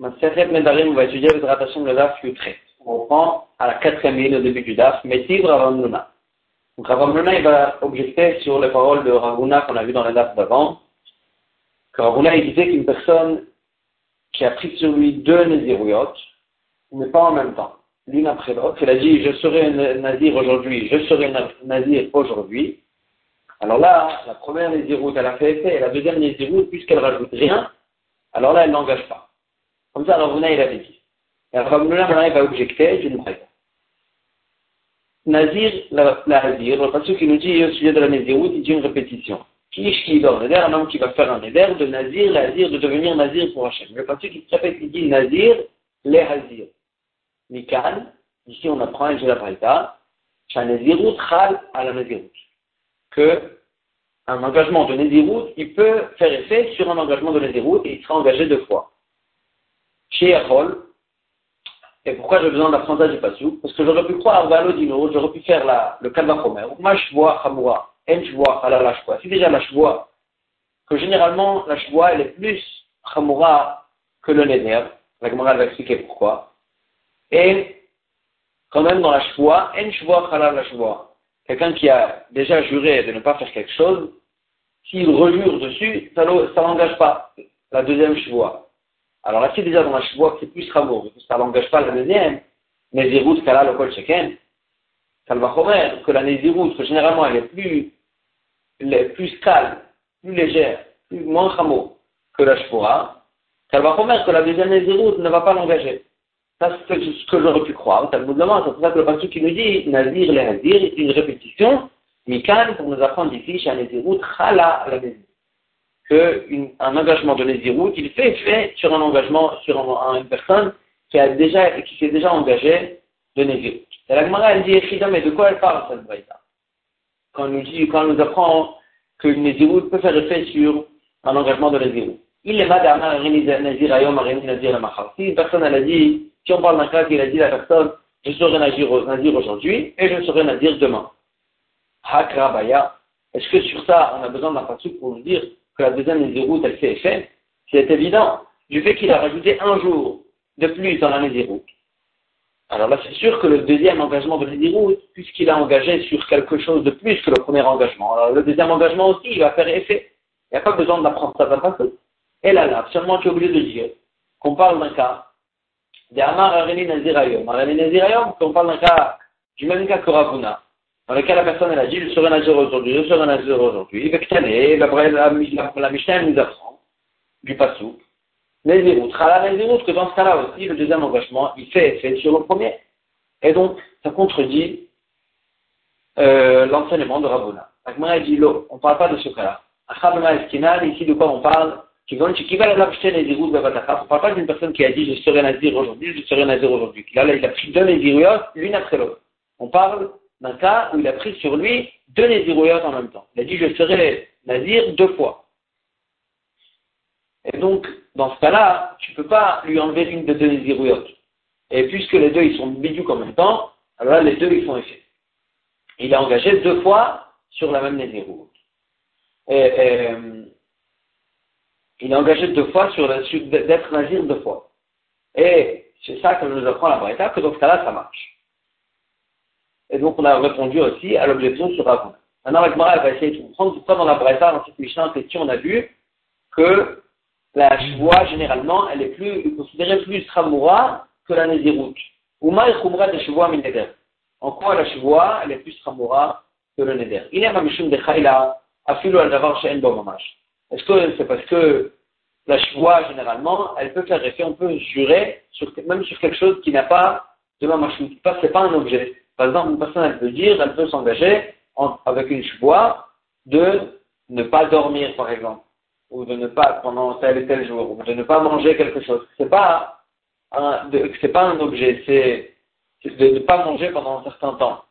On va étudier le le Daf. On reprend à la quatrième ligne au début du Daf, Metiv Ravamnuna. Donc Ravamnuna, il va objecter sur les paroles de Ravuna qu'on a vu dans le Daf d'avant. Que Ravuna, il disait qu'une personne qui a pris sur lui deux Néziruyot, mais pas en même temps, l'une après l'autre, il a dit je serai un Nazir aujourd'hui, je serai un Nazir aujourd'hui. Alors là, la première Nézirut, elle a fait effet, et la deuxième Nézirut, puisqu'elle rajoute rien, alors là, elle n'engage pas. Comme ça, Ravuna, il avait dit. Et Ravuna, maintenant, il va objecter d'une braille. Nazir, la, Nazir, le passage qui nous dit au sujet de la Néziroute, il dit une répétition. Qui qui Neder, un homme qui va faire un Neder, de Nazir, Nazir, de devenir Nazir pour Hachem. Le passage qui se répète, il dit Nazir, les Hazir. Mikan, ici on apprend, et j'ai la Braïta, Nazirut Chal à la Nazirut. Que un engagement de Nézirut, il peut faire effet sur un engagement de Nézirut et il sera engagé deux fois chez. Et pourquoi j'ai besoin d'apprendre du Passou Parce que j'aurais pu croire Valodino, j'aurais pu faire la, le Kalvachomer, moi je vois Hamura, En vois Halal la C'est déjà la vois que généralement la vois elle est plus Hamura que le Neder. La Gemara va expliquer pourquoi. Et quand même dans la choix, En vois Halal la choix. Quelqu'un qui a déjà juré de ne pas faire quelque chose, s'il rejure dessus, ça ne l'engage pas. La deuxième choix. Alors là, c'est déjà dans la chevoie c'est plus Ramour, ça n'engage pas la deuxième, Nézirut, Kala, le Kol Sheken, Kalvachomer, que la Nézirut, que généralement elle est plus, calme, plus légère, plus, moins Ramour que la Shvoa, Kalvachomer, que la deuxième Nézirut ne va pas l'engager. Ça, c'est ce que j'aurais pu croire. C'est pour ça que le passage qui nous dit, Nazir, les Nazir, une répétition, Mikan, pour nous apprendre ici, chez Nézirut, Khala, la Nézirut qu'un engagement de Nézirut, il fait effet sur un engagement, sur une personne qui a déjà, qui s'est déjà engagée de Nézirut. Et la Gemara, elle dit, mais de quoi elle parle, cette braïta? Quand nous dit, quand elle nous apprend que Nézirut peut faire effet sur un engagement de Nézirut. Il est madame, Nazir Ayom, Nazir Si une personne, elle a dit, si on parle d'un cas qu'il a dit à la personne, je serai Nazir, aujourd'hui et je serai Nazir demain. Hakrabaya. Est-ce que sur ça, on a besoin d'un passage pour nous dire que la deuxième Nézirut, elle fait effet, c'est évident. Du fait qu'il a rajouté un jour de plus dans la Nézirut. Alors là, c'est sûr que le deuxième engagement de Nézirut, puisqu'il a engagé sur quelque chose de plus que le premier engagement, alors le deuxième engagement aussi, il va faire effet. Il n'y a pas besoin d'apprendre ça d'un passé. Et là, là, seulement tu es obligé de dire qu'on parle d'un cas d'Amar Areni Nazirayom. Areni Nazirayom, qu'on parle d'un cas du même cas que Ravuna dans lequel la personne elle a dit je serai nazir aujourd'hui, je serai nazir aujourd'hui, la, Mishnah nous apprend du passou, Nézirut, Chala Nézirut, que dans ce cas-là aussi, le deuxième engagement, il fait effet sur le premier. Et donc, ça contredit euh, l'enseignement de Rabuna. Agmara dit on ne parle pas de ce cas-là. Achabama Eskinal, ici de quoi on parle? On ne parle pas d'une personne qui a dit je serai nazir aujourd'hui, je serai nazir aujourd'hui. Là, il a pris deux Néziruyot, l'une après l'autre. On parle d'un cas où il a pris sur lui deux Nézirouyot en même temps. Il a dit je serai Nazir deux fois. Et donc, dans ce cas-là, tu ne peux pas lui enlever une de deux Nézirouyot. Et puisque les deux ils sont bidouks en même temps, alors là les deux ils font effet. Il a engagé deux fois sur la même Nézirouyot. Et, il a engagé deux fois sur, d'être Nazir deux fois. Et c'est ça que nous apprend la Braïta, que dans ce cas-là ça marche. Et donc, on a répondu aussi à l'objection sur Ravuna. Maintenant, la Gemara va essayer de comprendre pourquoi dans la Breta, dans cette Mishnah question, on a vu que la joie, généralement, elle est plus, considérée plus Ramoura que la Nézirut. Uma et Khumra de Shvoa Neder. En quoi la joie, elle est plus Ramoura que le Neder? Il y a Mishum de Chayla, Afilu al Davar She'en Mamash. Est-ce que c'est parce que la joie, généralement, elle peut faire effet, on peut jurer, même sur quelque chose qui n'a pas de Mamashut. C'est pas un objet. Par exemple, une personne, elle peut dire, elle peut s'engager avec une choix de ne pas dormir, par exemple, ou de ne pas, pendant tel et tel jour, ou de ne pas manger quelque chose. C'est pas un, pas un objet, c'est, de ne pas manger pendant un certain temps.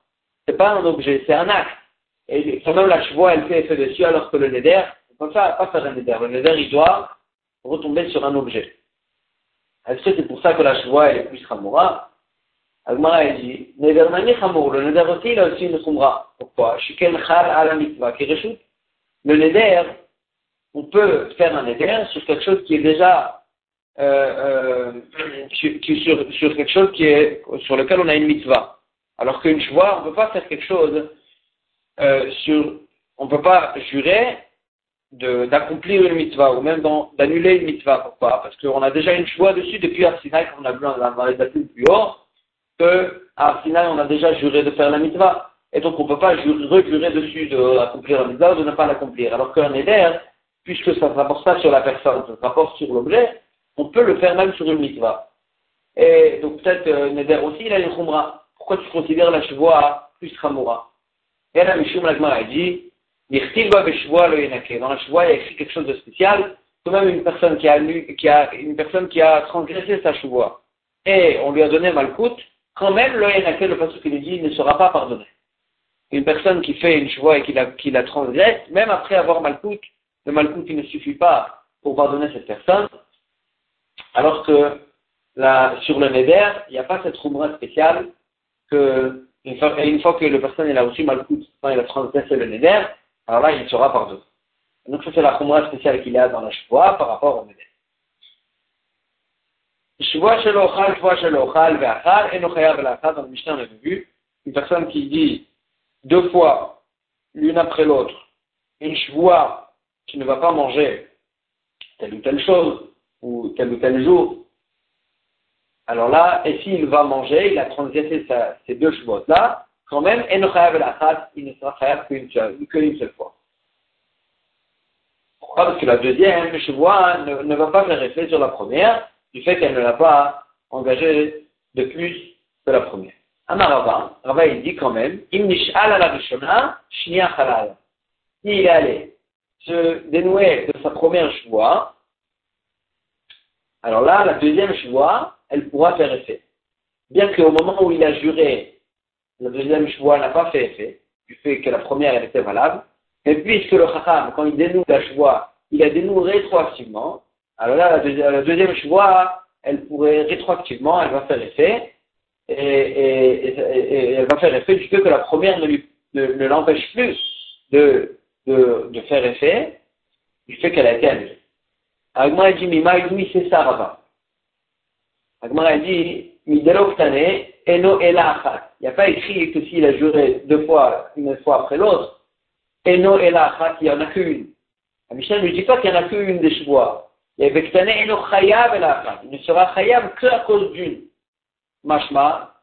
C'est pas un objet, c'est un acte. Et quand même la chevoie, elle fait effet dessus, alors que le neder, on peut pas, faire un neder. Le neder, il doit retomber sur un objet. Est-ce que c'est pour ça que la chevoie, elle est plus ramoura Agmara a dit, le il a aussi une Khumra. Pourquoi. Le Neder, on peut faire un Neder sur quelque chose qui est déjà euh, sur, quelque chose qui est, sur lequel on a une mitzvah. Alors qu'une choix, on ne peut pas faire quelque chose euh, sur, on ne peut pas jurer d'accomplir une mitzvah ou même d'annuler une mitzvah. Pourquoi Parce qu'on a déjà une choix dessus depuis Arsinaï, comme on a vu dans dates plus haut, que Arsinaï, on a déjà juré de faire la mitzvah. Et donc on ne peut pas rejurer dessus d'accomplir la mitzvah ou de ne pas l'accomplir. Alors qu'un éder, puisque ça ne rapporte pas sur la personne, ça rapporte sur l'objet, on peut le faire même sur une mitzvah. Et donc peut-être euh, Neder aussi, il a une khumra. Pourquoi tu considères la chevoie plus khamoura Et là, Mishum Lagmar a dit, dans la chevoie, il y a écrit quelque chose de spécial, tout même une personne qui a, qui une personne qui a transgressé sa chevoie, et on lui a donné malcoute, quand même le Yenake, le passage qu'il dit, ne sera pas pardonné. Une personne qui fait une chevoie et qui la, qui transgresse, même après avoir malcoute, le malcoute il ne suffit pas pour pardonner cette personne, alors que sur le Neder, il n'y a pas cette rumeur spéciale que une fois, que le personne a reçu Malkout, quand il a transgressé le Neder, alors là, il sera pardonné. Donc ça, c'est la rumeur spéciale qu'il y a dans la Shvoa par rapport au Neder. Shvoa shel ochal, shvoa shel ochal, ve'achal, enochayav ve'achal, dans le Mishnah, on a vu, une personne qui dit deux fois, l'une après l'autre, une Shvoa qui ne va pas manger telle ou telle chose, ou tel ou tel jour. Alors là, et s'il va manger, il a transgressé ces deux chevaux là quand même, il ne sera chayav qu'une seule, fois. Pourquoi? Parce que la deuxième chevoie ne, ne, va pas faire effet sur la première, du fait qu'elle ne l'a pas engagée de plus que la première. Amarava, Rava il dit quand même. S'il est allé se dénouer de sa première chevoie, alors là, la deuxième choix, elle pourra faire effet. Bien qu'au moment où il a juré, la deuxième choix n'a pas fait effet, du fait que la première était valable, mais puisque le chacham, quand il dénoue la choix, il a dénoué rétroactivement, alors là, la, deuxième choix, elle pourrait rétroactivement, elle va faire effet, et, elle va faire effet du fait que la première ne, l'empêche plus de, faire effet, du fait qu'elle a été annulée. Agmara dit, oui, c'est ça, Rava. Agmara dit, Eno Ela Il n'y a pas écrit que s'il a juré deux fois, une fois après l'autre, Eno Ela il n'y en a qu'une. Michel ne dit pas qu'il n'y en a qu'une des choix. A Bektane, Il ne sera Chayav qu'à cause d'une. Mashma,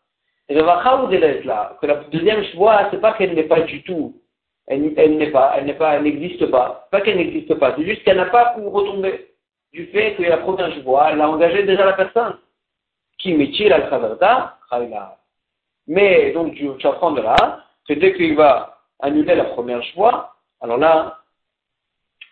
Revacha ou là, que la deuxième choix, c'est pas qu'elle n'est pas du tout, elle, elle n'est pas, elle n'est pas, elle n'existe pas. Pas qu'elle n'existe pas, c'est juste qu'elle n'a pas pour retomber du fait que la première chevoie, elle a engagé déjà la personne. Qui métier la traverta, Mais donc tu, apprends de là que dès qu'il va annuler la première chevoie, alors là,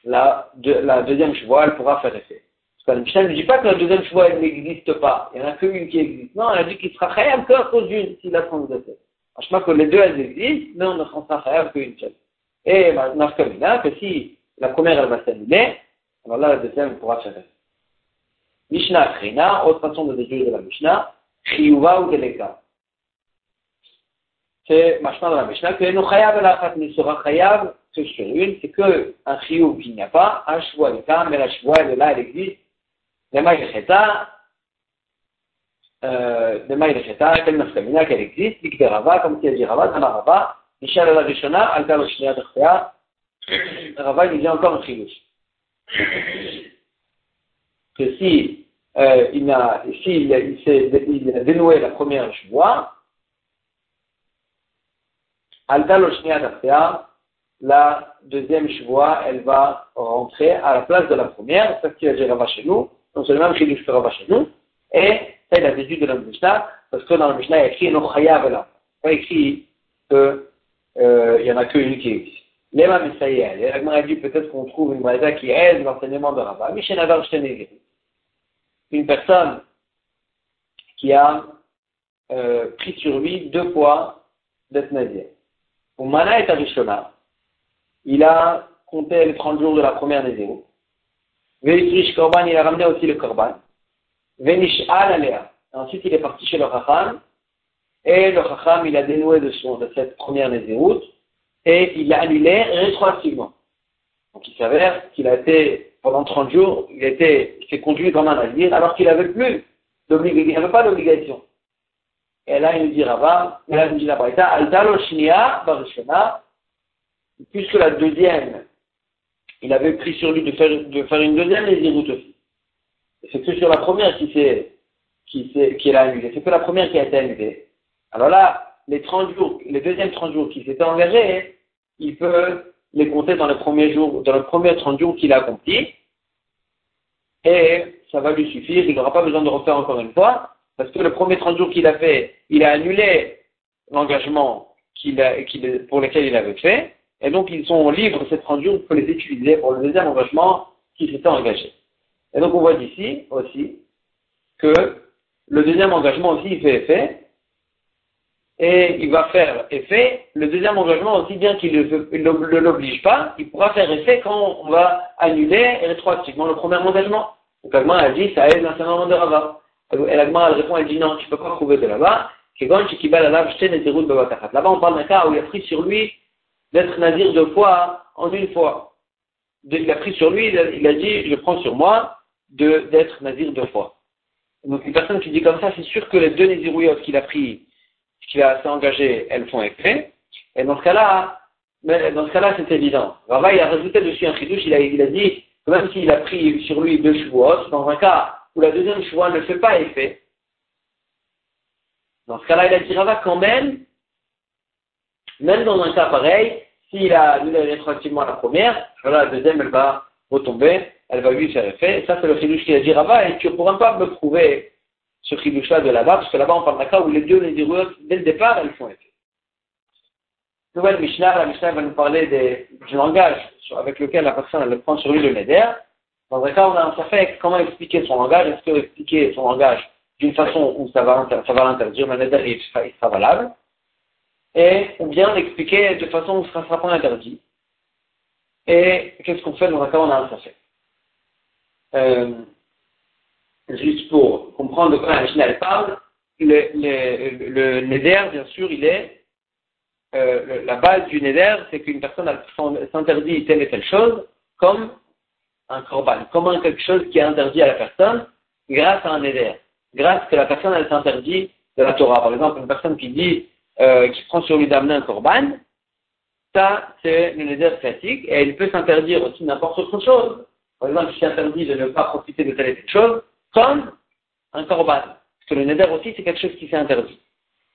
la, la deuxième chevoie, elle pourra faire effet. Parce que Michel ne dit pas que la deuxième chevoie, elle n'existe pas. Il n'y en a qu'une qui existe. Non, elle a dit qu'il sera khayab qu'à cause d'une s'il a transgressé. Franchement, que les deux, elles existent, mais on ne sera khayab qu'une seule. Et maintenant, que si la première, elle va s'annuler, alors là, la deuxième pourra faire. Mishnah Krina, autre façon de déduire de la Mishnah, Chiyuva ou Deleka. C'est Mashma de la Mishnah que nous chayav la ne sera chayav sur une, c'est que un chiyuv qu'il n'y a pas, un est là, mais la choix elle est là, elle existe. Les maïrecheta, euh, les maïrecheta, quelle nafkamina qu'elle existe, comme qui a dit Rava, dans Rava, Michel la Rishona, Alta Rava, il dit encore un chiyuv que si euh, il, a, si il, a, il, a dénoué la première joie, la deuxième chevoie, elle va rentrer à la place de la première, parce qu'il a dit Rava chez nous, non seulement qu'il fait Rava chez nous, et ça il a déduit de la Mishnah, parce que dans la Mishnah il y a écrit Nochayav là, pas écrit qu'il euh, n'y en a qu'une qui existe. Lema Messaïel. Et la dit peut-être qu'on trouve une braïda qui aide l'enseignement de Rabat. Mishenavar Une personne qui a euh, pris sur lui deux fois d'être nazir. Au Mana et Arishona, il a compté les 30 jours de la première nazir. Veitrish Korban, il a ramené aussi le Korban. Venish Al. Ensuite, il est parti chez le Chacham. Et le Chacham, il a dénoué de, son, de cette première naziroute et il l'a annulé rétroactivement. Donc il s'avère qu'il a été, pendant 30 jours, il, était, il s'est conduit comme un nazir alors qu'il n'avait plus il n'avait pas d'obligation. Et là, il nous dit Rava, là, il nous dit la Braïta, Altalo Shnia Barishona, puisque la deuxième, il avait pris sur lui de faire, de une deuxième Néziroute aussi. C'est que sur la première qui s'est, qui s'est, qui l'a annulée. C'est que la première qui a été annulée. Alors là, les 30 jours, les deuxièmes 30 jours qui s'étaient engagés, il peut les compter dans les premiers jours, dans les premiers 30 jours qu'il a accomplis. Et ça va lui suffire, il n'aura pas besoin de refaire encore une fois, parce que le premier 30 jours qu'il a fait, il a annulé l'engagement pour lequel il avait fait, et donc ils sont libres ces 30 jours pour les utiliser pour le deuxième engagement qui s'était engagé. Et donc on voit d'ici aussi que le deuxième engagement aussi il fait effet, et il va faire effet. Le deuxième engagement, aussi bien qu'il ne l'oblige pas, il pourra faire effet quand on va annuler rétroactivement le premier engagement. Donc Agma a dit, ça aide l'enseignement de Rava. Et l'Agma elle répond, elle dit non, tu ne peux pas trouver de là-bas. Là-bas, on parle d'un cas où il a pris sur lui d'être nazir deux fois en une fois. Il a pris sur lui, il a dit, je prends sur moi d'être nazir deux fois. Donc une personne qui dit comme ça, c'est sûr que les deux nazirouillotes qu'il a pris, qu'il a assez engagé, elles font effet. Et dans ce cas-là, dans ce cas-là, c'est évident. Rava, il a rajouté dessus un chidouche, il a, il a dit même s'il a pris sur lui deux chevaux, dans un cas où la deuxième chevaux ne fait pas effet, dans ce cas-là, il a dit Rava quand même, même dans un cas pareil, s'il a annulé rétroactivement la première, la deuxième, elle va retomber, elle va lui faire effet. Et ça, c'est le chidouche qu'il a dit Rava, et tu ne pourras pas me prouver ce chidouche-là de là-bas, parce que là-bas, on parle d'un cas où les deux, les deux, dès le départ, elles font effet. Nouvelle Mishnah, la Mishnah va nous parler du langage avec lequel la personne elle prend sur lui le neder. Dans un cas, on a un fait comment expliquer son langage? Est-ce que expliquer son langage d'une façon où ça va, ça va l'interdire, le neder il sera valable, et ou bien l'expliquer de façon où ça ne sera pas interdit. Et qu'est-ce qu'on fait dans un cas où on a un fait euh, Juste pour comprendre de quoi la Mishnah parle, le, le, le neder, bien sûr, il est euh, la base du neder, c'est qu'une personne s'interdit telle et telle chose comme un korban, comme quelque chose qui est interdit à la personne grâce à un neder, grâce que la personne elle s'interdit de la Torah. Par exemple, une personne qui dit, euh, qui prend sur lui d'amener un korban, ça c'est le neder classique et il peut s'interdire aussi n'importe autre chose. Par exemple, il s'interdit de ne pas profiter de telle et telle chose comme un korban. Parce que le neder aussi c'est quelque chose qui s'est interdit.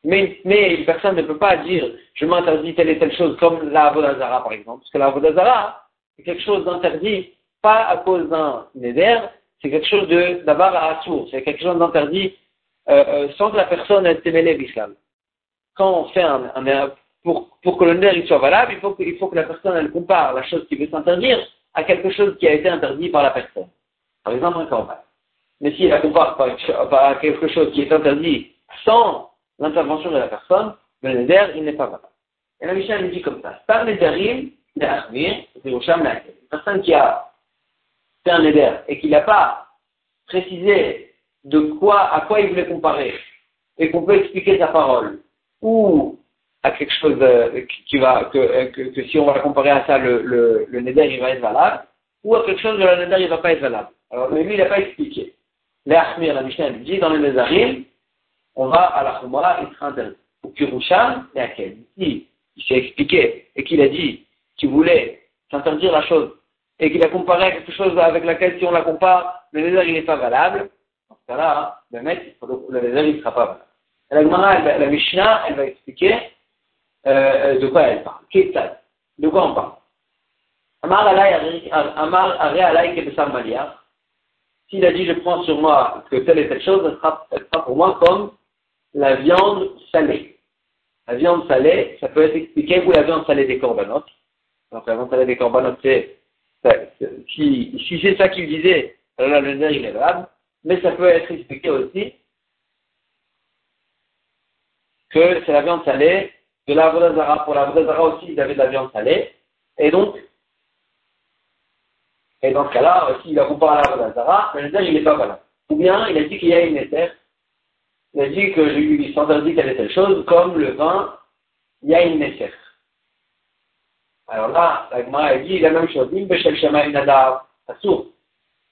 Mais, une personne ne peut pas dire je m'interdis telle et telle chose comme la Avodazara par exemple. Parce que la Avodazara, c'est quelque chose d'interdit, pas à cause d'un neder, c'est quelque chose d'avoir à sourd, c'est quelque chose d'interdit euh, euh, sans que la personne ait mêlée l'islam. Quand on fait un, un pour, pour que le neder soit valable, il faut que, il faut que la personne compare la chose qui veut s'interdire à quelque chose qui a été interdit par la personne. Par exemple, un corban. Mais si elle la compare à quelque chose qui est interdit sans l'intervention de la personne, le neder, il n'est pas valable. Et la Mishnah nous dit comme ça. Par nederim, une personne qui a fait un neder et qui n'a pas précisé de quoi, à quoi il voulait comparer, et qu'on peut expliquer sa parole, ou à quelque chose euh, qui va, que, que, si on va comparer à ça, le, le, le neder, il va être valable, ou à quelque chose de la neder, il va pas être valable. Alors, lui, il n'a pas expliqué. L'Achmir, la Mishnah, dit, dans le Nedarim, on va à la Khumra, il sera interdit. Au Kirushan, et à quel Si il s'est expliqué et qu'il a dit qu'il voulait s'interdire la chose et qu'il a comparé quelque chose avec laquelle si on la compare, le lézard il n'est pas valable, dans ce cas-là, le mec, le lézard il ne sera pas valable. La Gemara, la Mishnah, elle va expliquer euh, de quoi elle parle. De quoi on parle? Amar Alay Malia. S'il a dit je prends sur moi que telle et telle chose, elle sera, pour moi comme la viande salée. La viande salée, ça peut être expliqué, ou la viande salée des corbanotes. Donc la viande salée des corbanotes, c'est, si, si c'est ça qu'il disait, alors là, le nerf, il est valable. Mais ça peut être expliqué aussi que c'est la viande salée de la Vodazara. Pour la Vodazara aussi, il avait de la viande salée. Et donc, et dans ce cas-là, s'il a comparé à la Vodazara, le nerf, il n'est pas valable. Ou bien, il a dit qu'il y a une éther il a dit que lui interdit telle et telle chose, comme le vin, il y a une nécessaire. Alors là, la Gemara dit la même chose.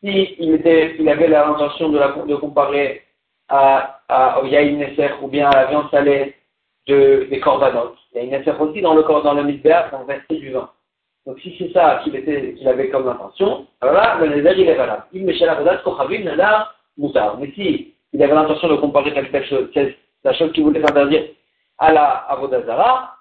Si il, était, il avait l'intention de, de comparer à, à, au yaïn neser ou bien à la viande salée de, des corbanotes. Il y a une aussi dans le, dans le midber, dans le verset du vin. Donc si c'est ça qu'il qu'il avait comme intention, alors là, le neder il est valable. Il. Mais si il avait l'intention de comparer quelque chose, la chose qu'il voulait interdire à la avodazara,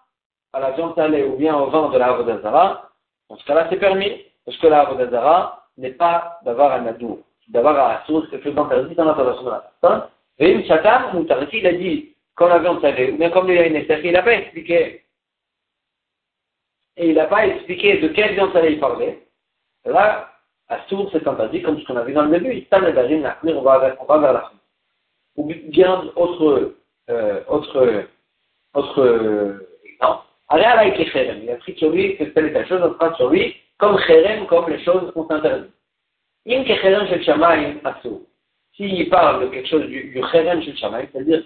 à la viande salée ou bien au vin de la avodazara, dans ce cas-là c'est permis, parce que la avodazara n'est pas d'avoir un adour, d'avoir un assour, c'est quelque chose d'interdit dans l'intervention de la personne. Et une chatan, moutar. Ici il a dit, quand la viande salée, ou bien comme le yaïn il n'a pas expliqué et il n'a pas expliqué de quelle viande il parlait, là, à sourd, c'est interdit, comme ce qu'on a vu dans le début, il t'a on va, vers la fin. Ou bien, autre, euh, autre, autre euh, exemple. Il a pris sur lui que telle et telle chose, on prend sur lui comme chérem, comme les choses qu'on s'interdit. In ke chérem shel shamayim asur. S'il parle de quelque chose du, du shamayim, c'est-à-dire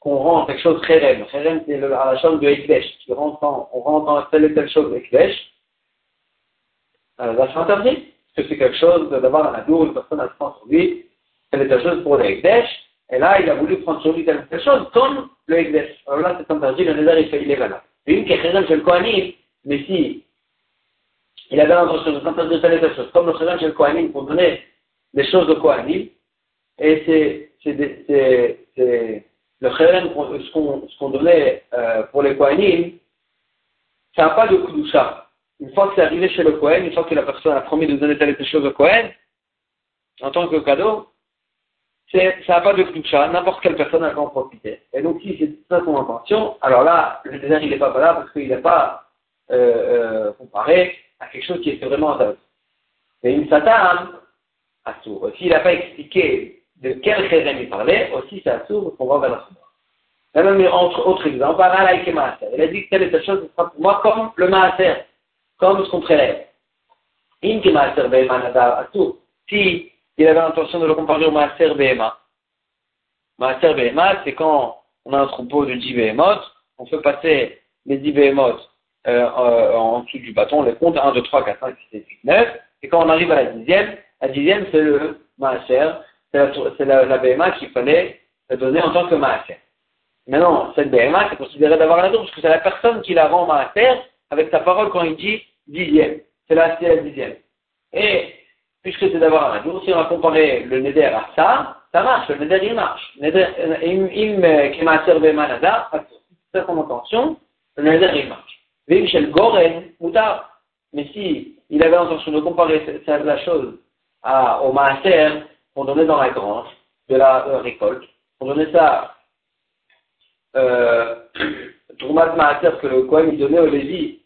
qu'on rend quelque chose chérem. Chérem, c'est la chose de rentres on rentre dans telle et telle chose Ekdesh. Euh, là, c'est interdit. Parce que c'est quelque chose d'avoir un adour, une personne à prendre sur lui, telle et telle chose pour le. Et là, il a voulu prendre sur lui telle et telle chose, comme le Ekdesh. Alors là, c'est interdit, le Nézar, il, fait, il est valable. Et une qui est chérem chez le Kohanim, mais si il avait l'intention de s'interdire telle et telle chose, comme le chérem chez le Kohanim, pour donner des choses au Kohanim, et c'est le chérem, ce qu'on donnait euh, pour les Kohanim, ça n'a pas de Kudusha. Une fois que c'est arrivé chez le Kohen, une fois que la personne a promis de donner telle chose au Kohen, en tant que cadeau, ça n'a pas de Kudusha, n'importe quelle personne a en profiter. Et donc si c'est ça son intention, alors là, le désert il n'est pas là parce qu'il n'est pas euh, euh, comparé à quelque chose qui est vraiment intéressant. Et une satan, à sourd. S'il n'a pas expliqué de quel chérem il parlait, aussi c'est assourd pour voir vers la Même entre autres exemples, il a dit que telle et telle chose sera pour moi comme le maaser, comme ce qu'on prélève. In maaser be'ema nadar assourd. Si il avait l'intention de le comparer au maaser be'ema. Maaser be'ema, c'est quand on a un troupeau de 10 behemoth, on fait passer les 10 behemoth euh, euh, en dessous du bâton, on les compte 1, 2, 3, 4, 5, 6, 7, 8, 9, et quand on arrive à la dixième, la dixième c'est le maaser, c'est la, la, BMA qu'il fallait donner en tant que maaser. Maintenant, cette BMA, c'est considéré d'avoir la parce que c'est la personne qui la rend maaser avec sa parole quand il dit dixième. C'est la, la dixième. Et, puisque c'est d'avoir un jour, si on va comparer le neder à ça, ça marche, le neder il marche. Neder, im qui maaser BMA nada, c'est son intention, le neder il marche. Goren, moutar. Mais si il avait l'intention de comparer la chose au maaser, on donnait dans la grange de la euh, récolte, on donnait ça euh, que le Kohen il donnait au Lévi,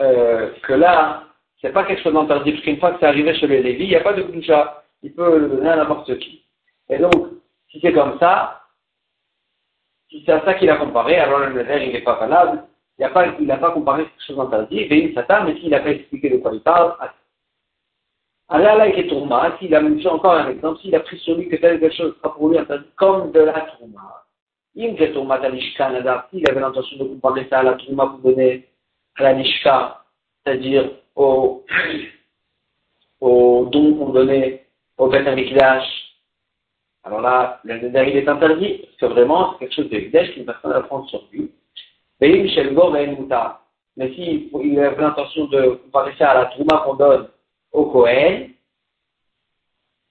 euh, que là, c'est pas quelque chose d'interdit, parce qu'une fois que c'est arrivé chez le Lévi, il n'y a pas de Kudusha, il peut le donner à n'importe qui. Et donc, si c'est comme ça, si c'est à ça qu'il a comparé, alors le verre il n'est pas valable, il n'a pas, pas comparé quelque chose d'interdit, mais s'il n'a pas expliqué de quoi il parle, avec les tourma, s'il a même encore un exemple, s'il a pris sur lui que telle quelque chose sera pour lui comme de la tourma. Il me tourma l'ishka s'il avait l'intention de comparer ça à la tourma pour donner à la nishka, c'est-à-dire au, don qu'on donnait au Beth alors là, le il est interdit, parce que vraiment, c'est quelque chose de Hekdesh qu'une personne va prendre sur lui. Mais s'il il avait l'intention de comparer ça à la tourma qu'on donne au Kohen,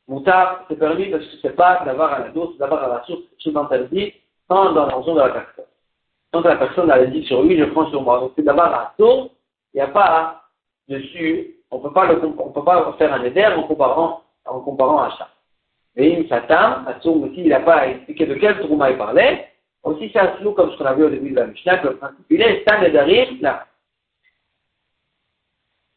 Moutar, c'est permis parce que c'est pas d'avoir un ado, c'est d'avoir la source, quelque chose interdit, sans dans la raison de la personne. Quand la personne a dit sur lui, je prends sur moi. Donc c'est d'avoir la source, il n'y a pas dessus, on peut le, peut pas faire un éder en comparant, en comparant à ça. Mais il Satan, Assoum aussi, il n'a pas expliqué de quel trouma il parlait, aussi c'est un comme ce qu'on a vu au début de la Mishnah, que le principe il est, Stan et là.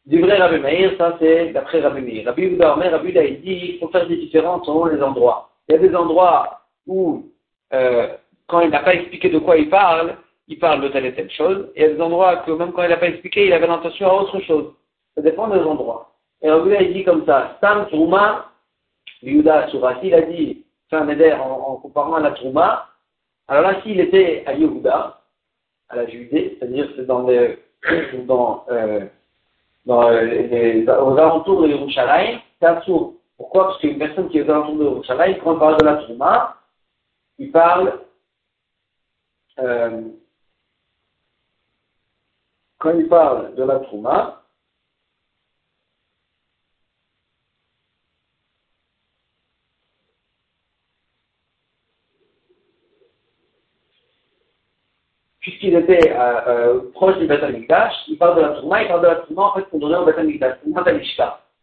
Du vrai Rabbi Meir, ça c'est d'après Rabbi Meir. Rabbi Yehuda Rabbi il dit qu'il faut faire des différences selon les endroits. Il y a des endroits où, euh, quand il n'a pas expliqué de quoi il parle, il parle de telle et telle chose. Et il y a des endroits que même quand il n'a pas expliqué, il avait l'intention à autre chose. Ça dépend des endroits. Et Rabbi Yehuda il dit comme ça, Sam Trouma, Yehuda Surah, s'il a dit, fait un en, en comparant à la Trouma, alors là s'il était à Yehuda, à la Judée, c'est-à-dire c'est dans les, dans, euh, dans les, aux alentours de Yerushalayim, c'est absurde. Pourquoi? Parce qu'une personne qui est aux alentours de Yerushalayim, quand on parle de la Trouma, il parle euh, quand il parle de la Trouma, puisqu'il était euh, euh, proche du Beth il parle de la Trouma, il parle de la Trouma en fait qu'on donnait au Beth Amikdash,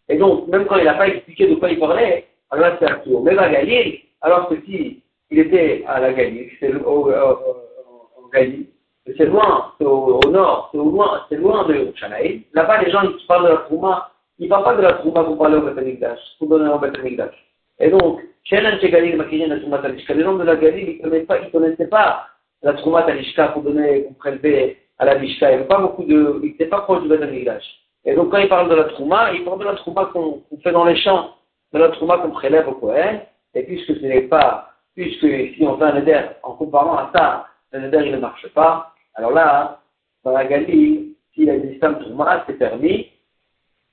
Et donc, même quand il n'a pas expliqué de quoi il parlait, alors là c'est tour. Mais la Galilée, alors que si il était à la Galilée, c'était au, au, Galilée, c'est loin, c'est au, nord, c'est au loin, c'est loin de Shanaï. Là-bas, les gens qui parlent de la Trouma, ils ne parlent pas de la Trouma pour parler au Beth Amikdash, pour donner au Beth Amikdash. Et donc, Galil les gens de la Galilée, ils ne connaissaient pas la Trouma Talishka pour donner, pour prélever à la Mishka. Il n'y avait pas beaucoup de, il n'était pas proche du Beth Amikdash. Et donc, quand il parle de la Trouma, il parle de la Trouma qu'on fait dans les champs, de la Trouma qu'on prélève au Kohen. Et puisque ce n'est pas, puisque si on fait un éder en comparant à ça, le éder il ne marche pas, alors là, dans la Galilée, s'il dit Stam Trouma, c'est permis.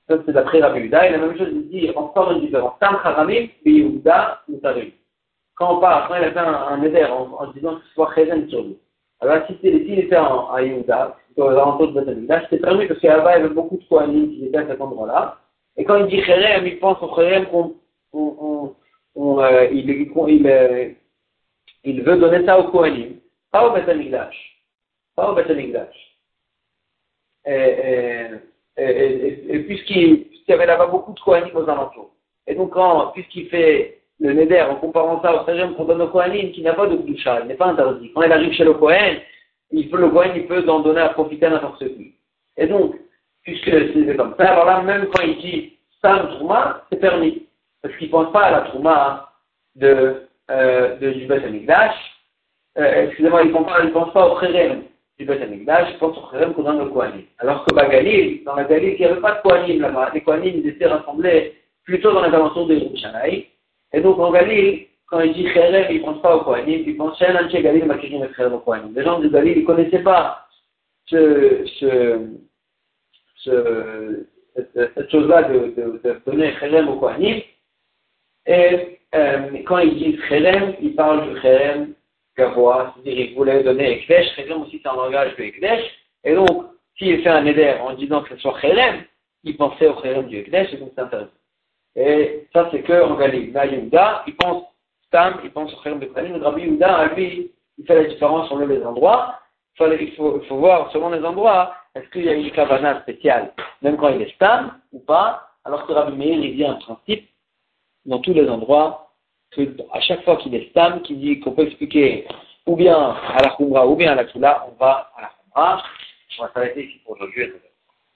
Ça, c'est d'après Rabbi Yehuda. Et la même chose, il dit encore une différence. Tam Charamim, Yehuda, Mutarim quand on parle, quand il a fait un, éder en, en, disant que ce soit Chezen lui. Alors si s'il était en, à Yehuda, aux alentours de Bethany, c'était permis parce qu'à bas il y avait beaucoup de Kohanim qui étaient à cet endroit-là. Et quand il dit Cherem, il pense au Cherem qu'on, on, on, euh, euh, veut donner ça au Kohanim, pas au Bethany-Dash. Pas au et, et, et puisqu'il y avait là-bas beaucoup de Kohanim aux alentours. Et donc, quand, puisqu'il fait le Neder, en comparant ça au Sérém qu'on donne au Kohanim, qui n'a pas de Kdusha, il n'est pas interdit. Quand il arrive chez le Kohen, il peut, le Kohen, il peut en donner à profiter à n'importe qui. Et donc, puisque c'est comme ça, alors là, même quand il dit Sam Trouma, c'est permis. Parce qu'il ne pense pas à la Trouma de, euh, de, du Beth. Euh, excusez-moi, il ne pense, pas au Kherem du Beth Amikdash, il pense au Kherem qu'on donne au Kohanim. Alors que Bagalil, dans la Galil, il n'y avait pas de Kohanim là-bas. Les Kohanim, ils étaient rassemblés plutôt dans les alentours de Yerushalayim. Et donc en Galil, quand il dit Kherem, il ne pense pas au Kohanim, il pense Shen Anche Galil Makirim et Kherem au Kohanim. Les gens du Galil, ils ne connaissaient pas ce, ce, ce, cette, chose-là de, de, donner Kherem au Kohanim. Et euh, quand ils disent Kherem, ils parlent du Kherem Gavois, c'est-à-dire qu'ils voulaient donner Ekdesh. Kherem aussi c'est un langage de Ekdesh. Et donc, s'il fait un éder en disant que ce soit Kherem, il pensait au Kherem du Ekdesh, et donc c'est intéressant. Et ça, c'est que en Galilée. Là, Yehuda, il pense Stam, il pense au Khalim de Khalim. Rabbi Yehuda, lui, il fait la différence selon les endroits. Il faut, voir selon les endroits, est-ce qu'il y a une kavana spéciale, même quand il est Stam ou pas. Alors que Rabbi Meir, il dit un principe dans tous les endroits, que à chaque fois qu'il est Stam, qui dit qu'on peut expliquer ou bien à la Khumra ou bien à la Tula, on va à la Khumra. On va s'arrêter ici pour aujourd'hui.